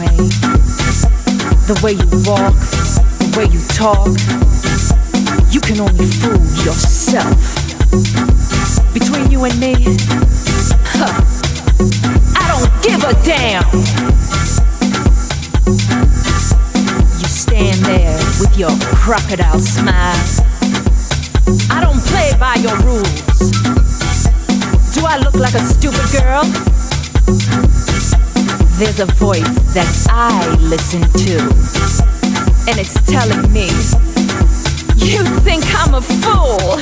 way, the way you walk, the way you talk. You can only fool yourself. Between you and me, huh, I don't give a damn. You stand there with your crocodile smile. I don't play by your rules. Do I look like a stupid girl? There's a voice that I listen to, and it's telling me, You think I'm a fool?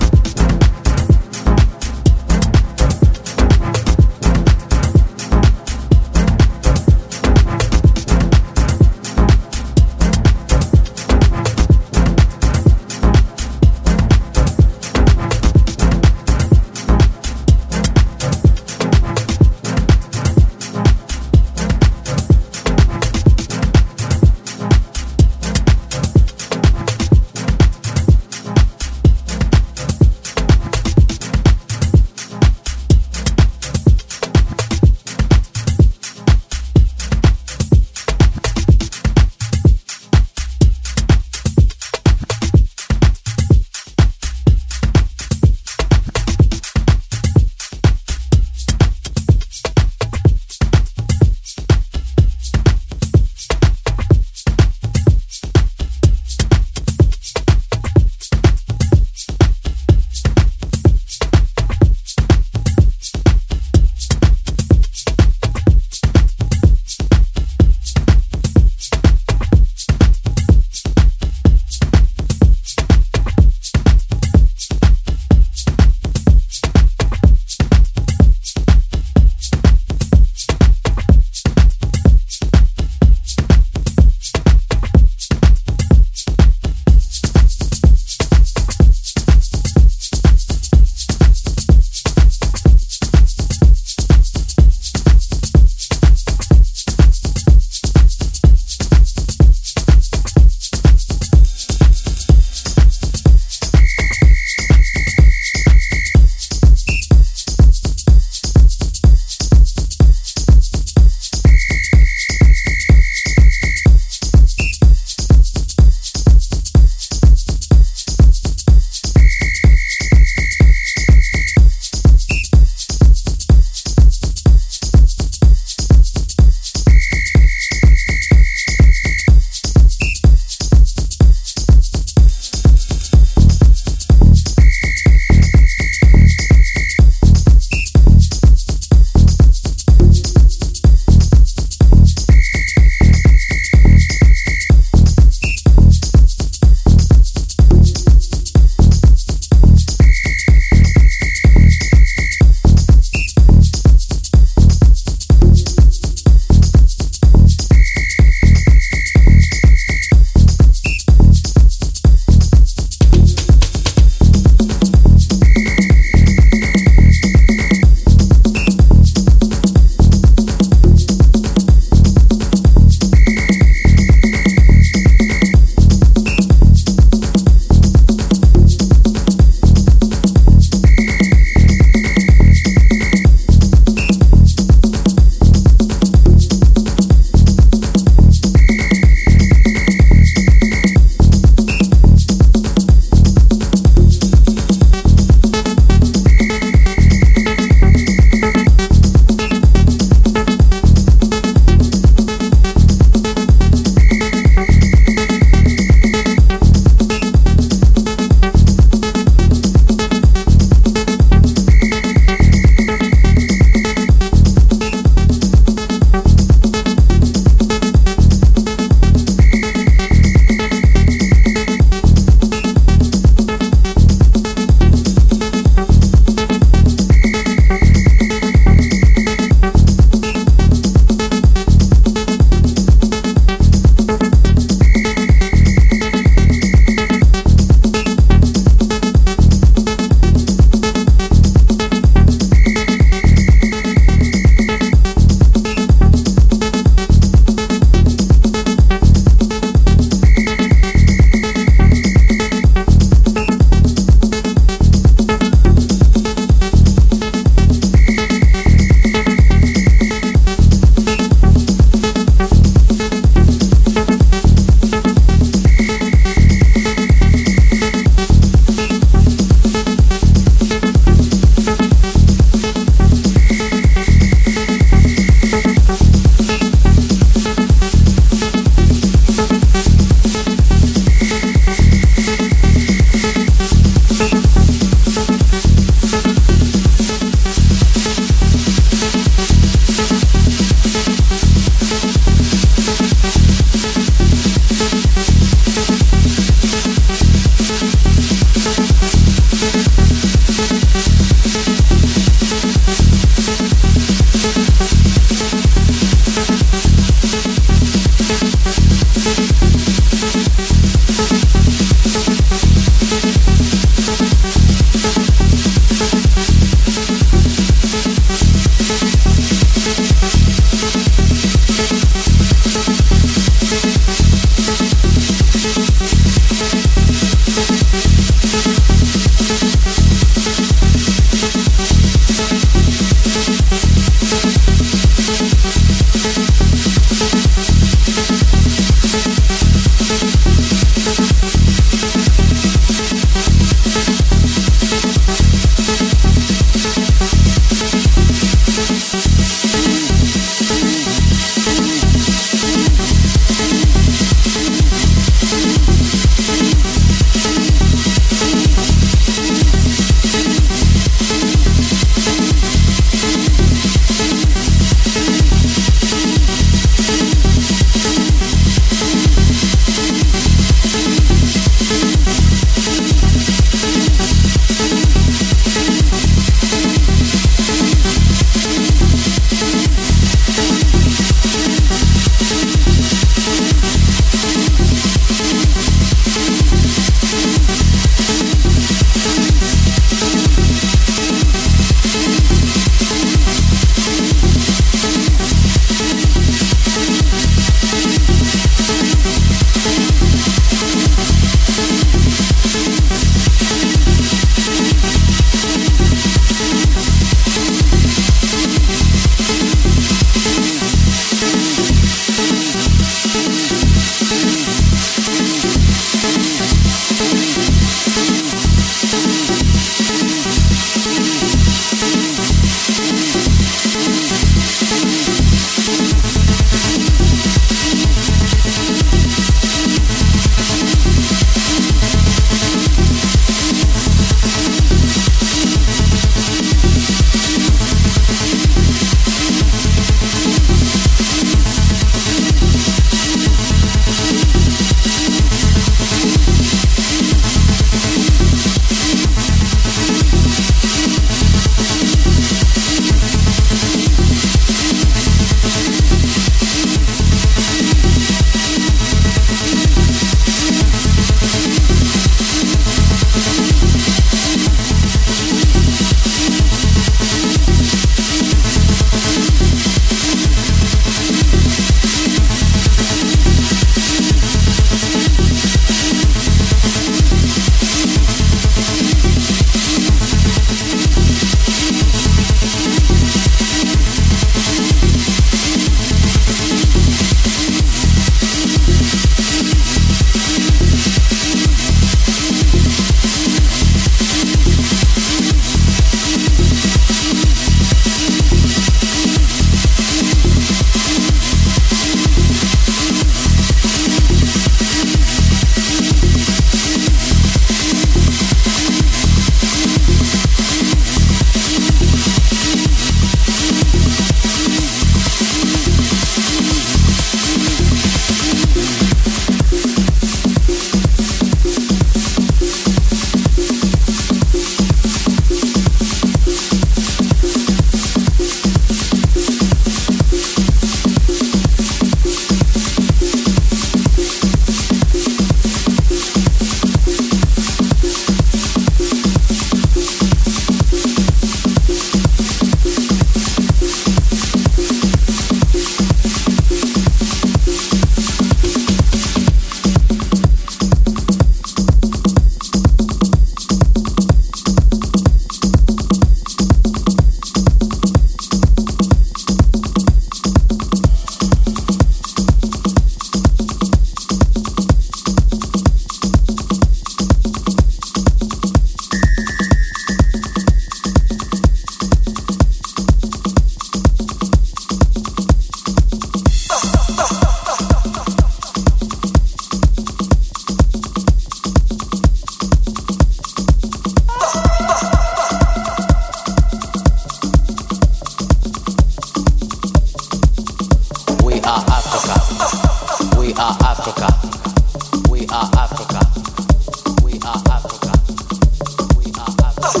We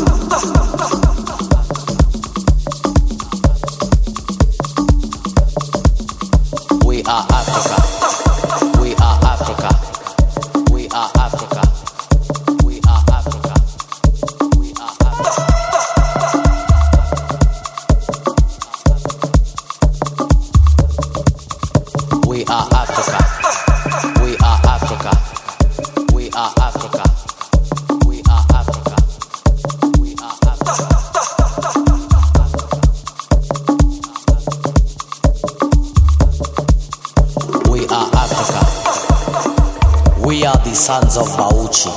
are Africa. Sons of Bauchi,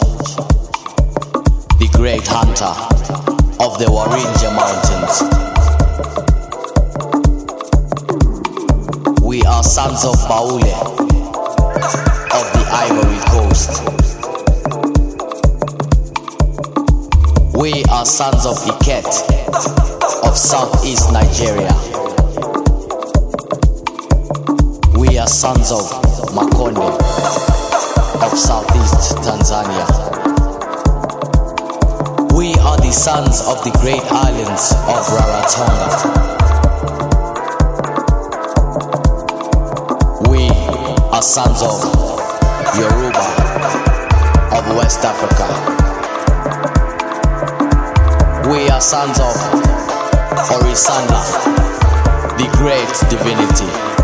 the great hunter of the Warinja Mountains. We are sons of Baule of the Ivory Coast. We are sons of Iket of Southeast Nigeria. We are sons of Makonde of southeast Tanzania. We are the sons of the great islands of Rarotonga. We are sons of Yoruba of West Africa. We are sons of Orisanda, the great divinity.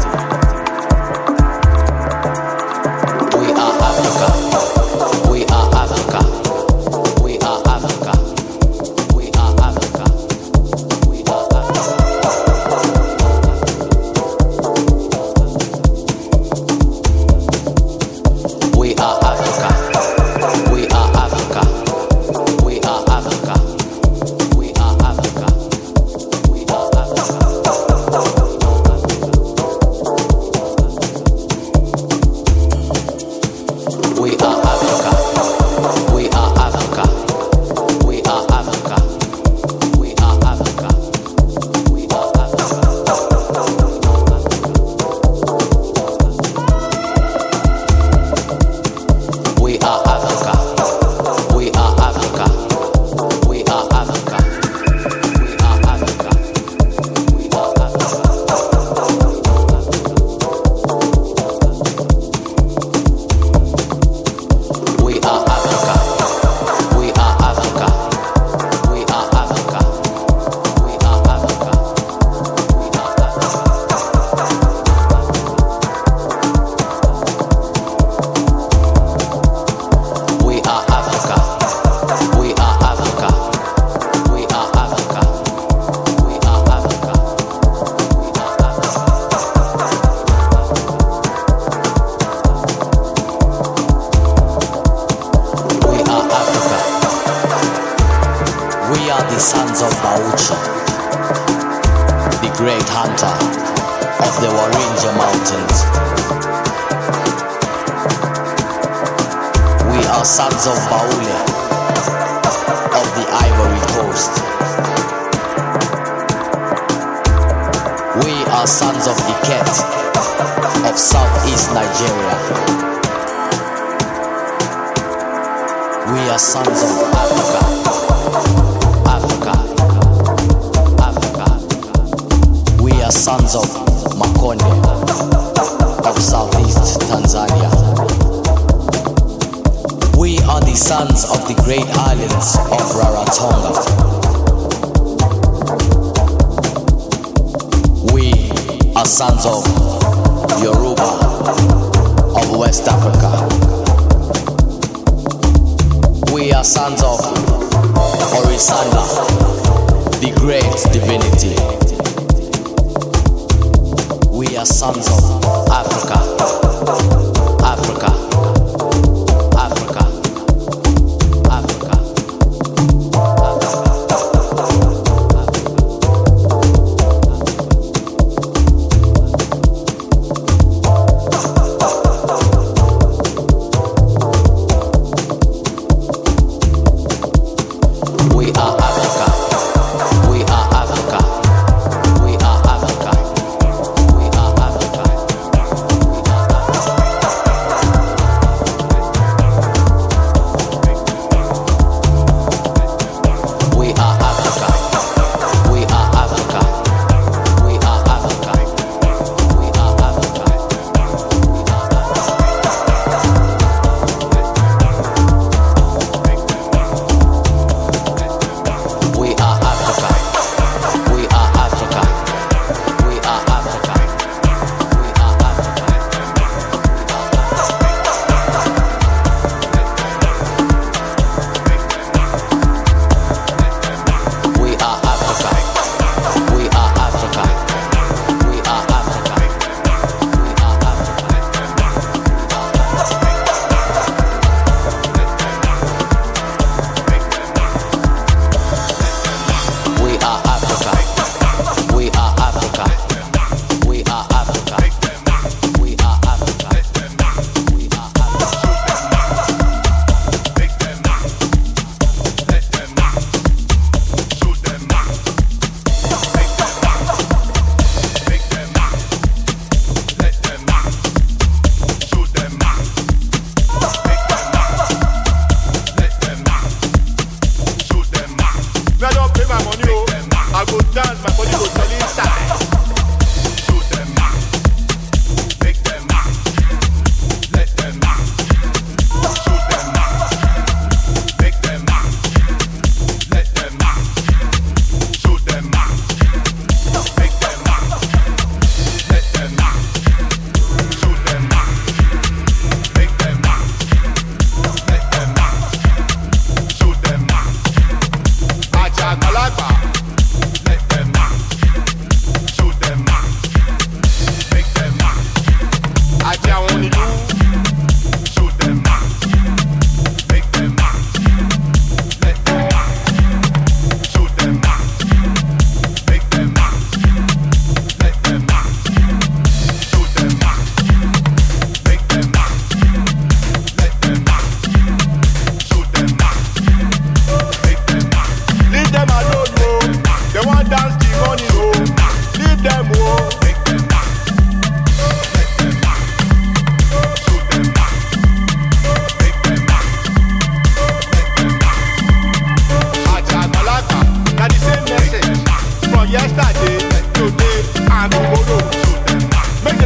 the great islands of Rarotonga. We are sons of Yoruba of West Africa. We are sons of Orisanda, the great divinity. We are sons of Africa.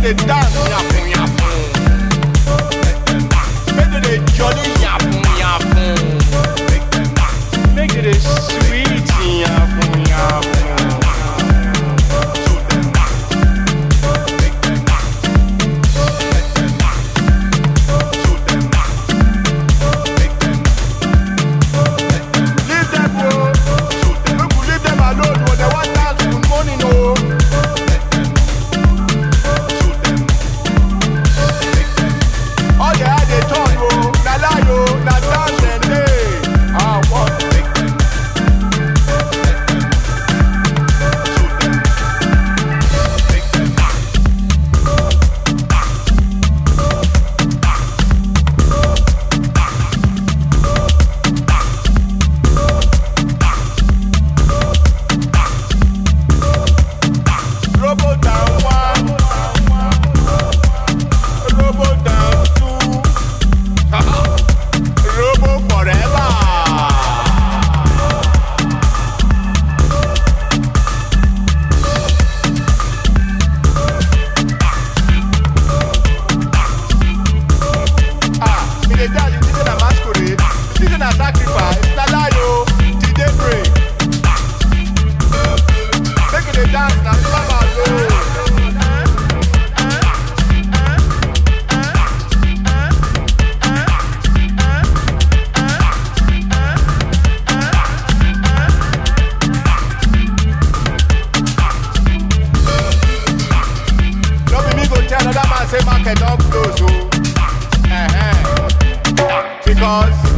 it down. Dance, dance, let them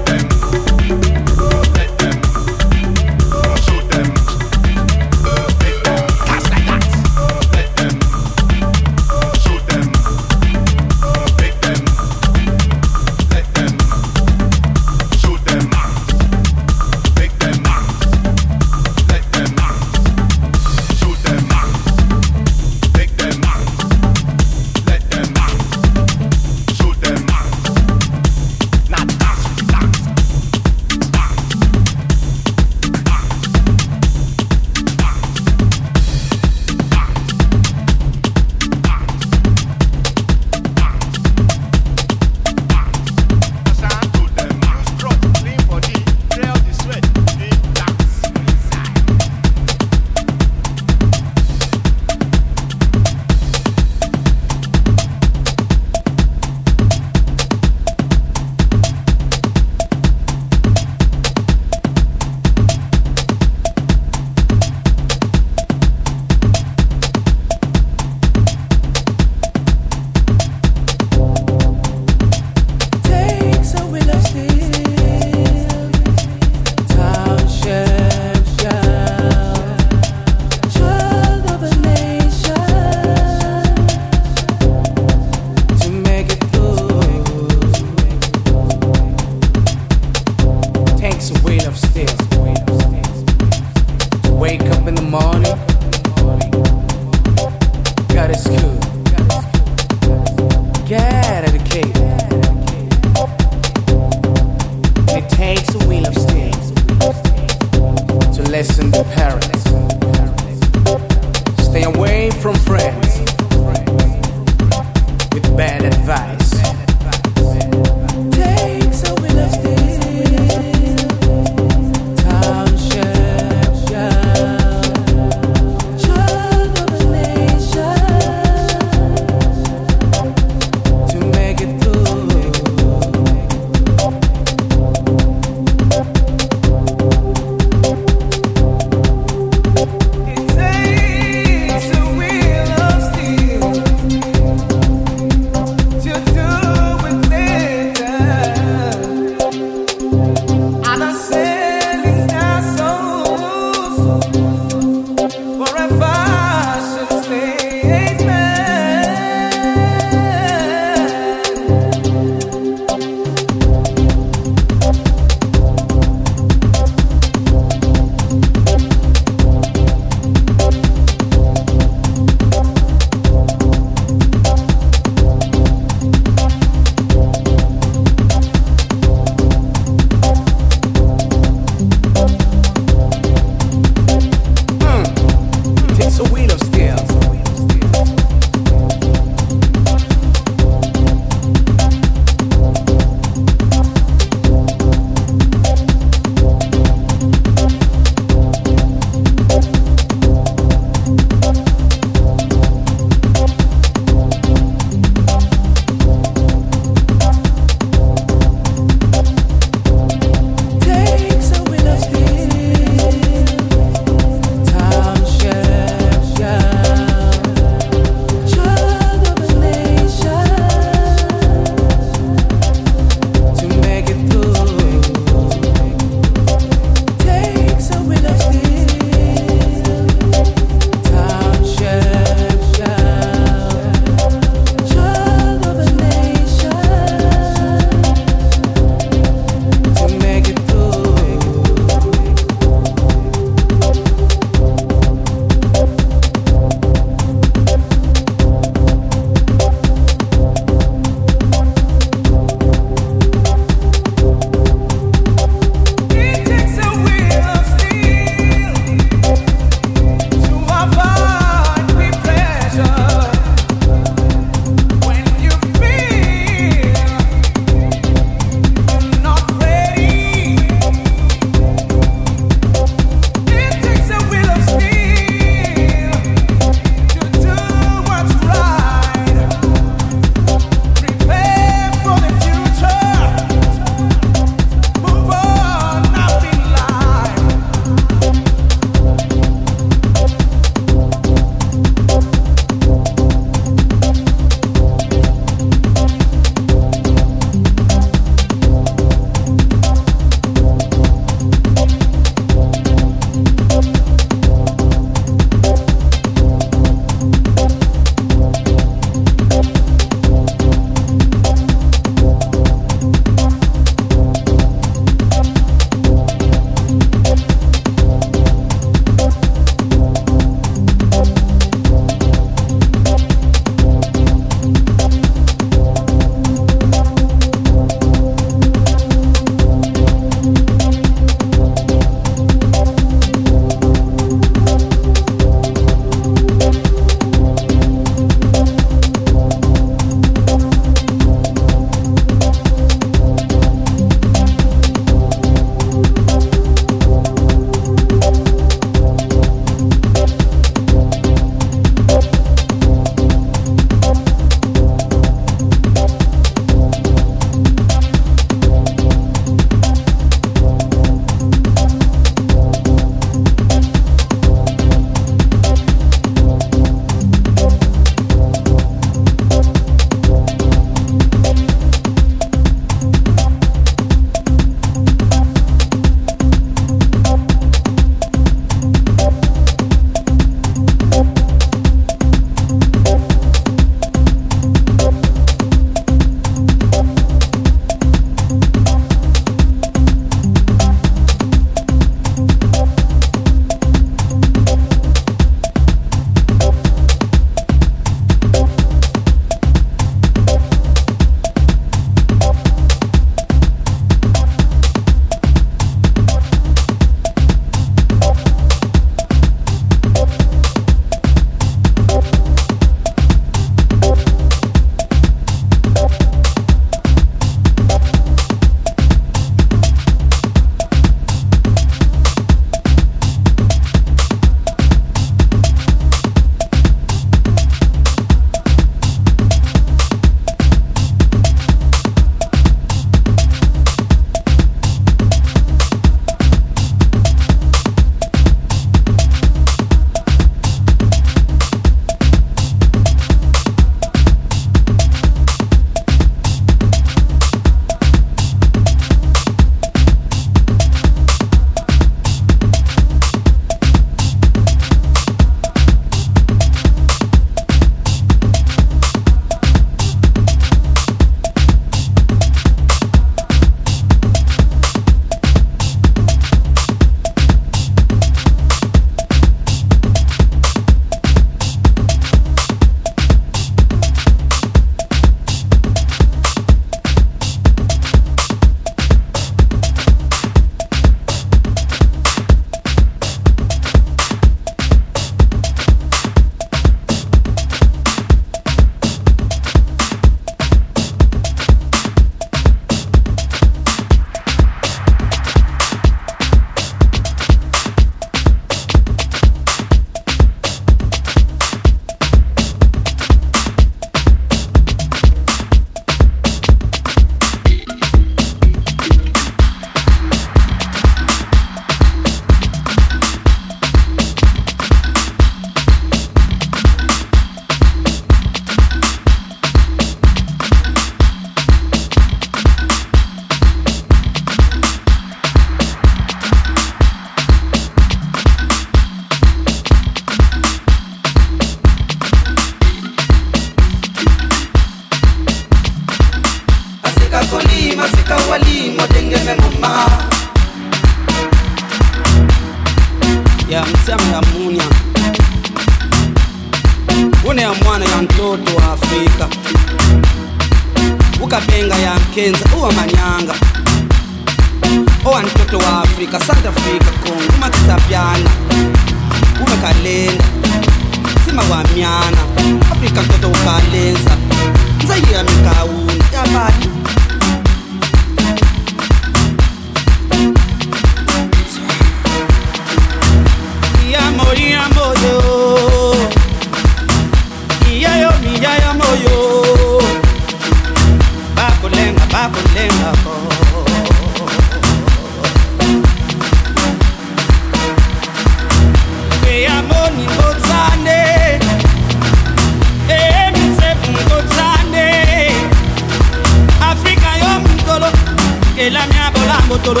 motolo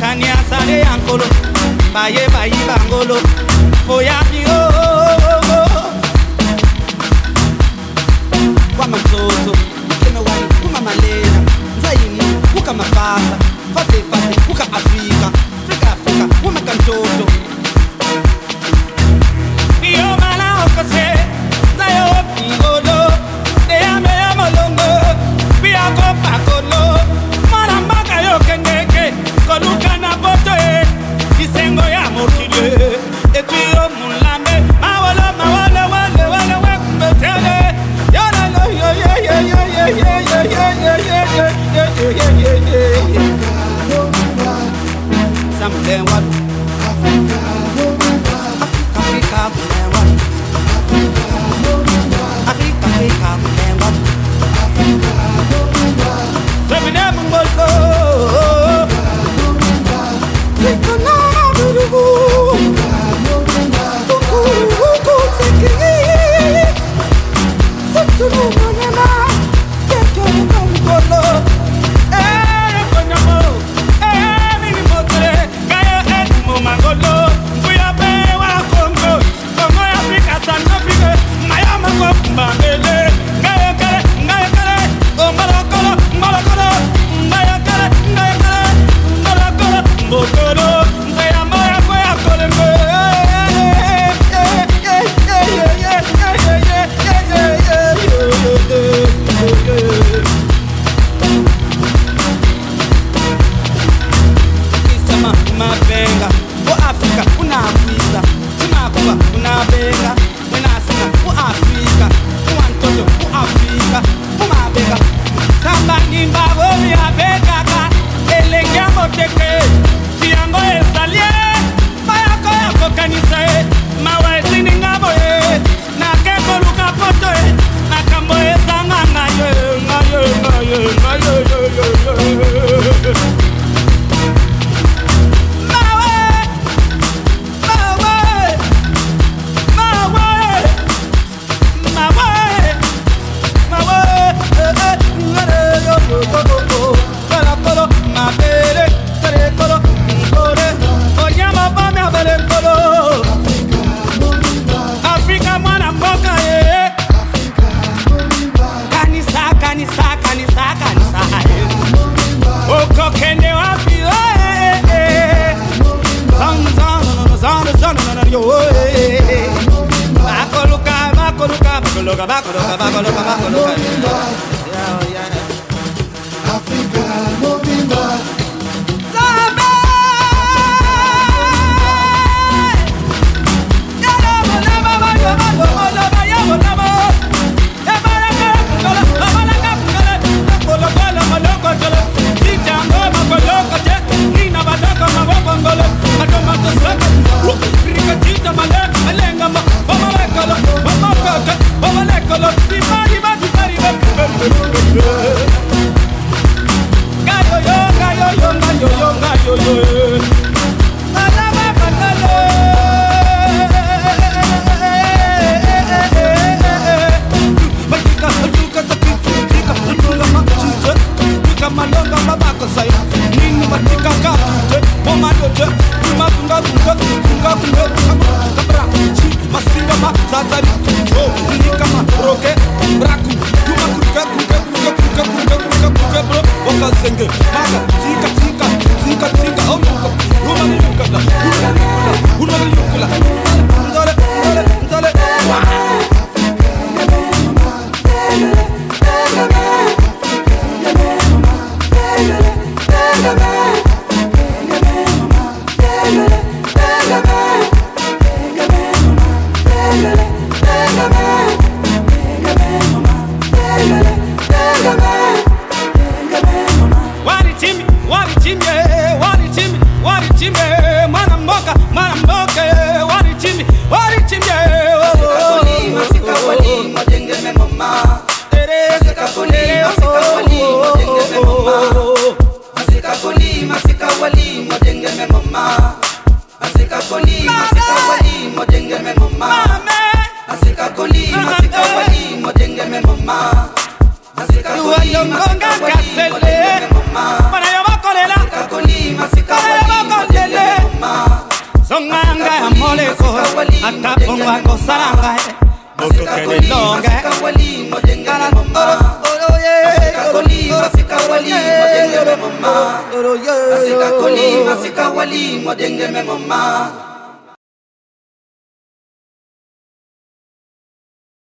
kani asale ya nkolo baye bayi bangolo foyaki oh, oh, oh, oo wamantsotso kenowani kumamalena nzayimu kukamafasa fatefate kukaafrika frikaafrika wamakantoto iyo malaokose nzayopigo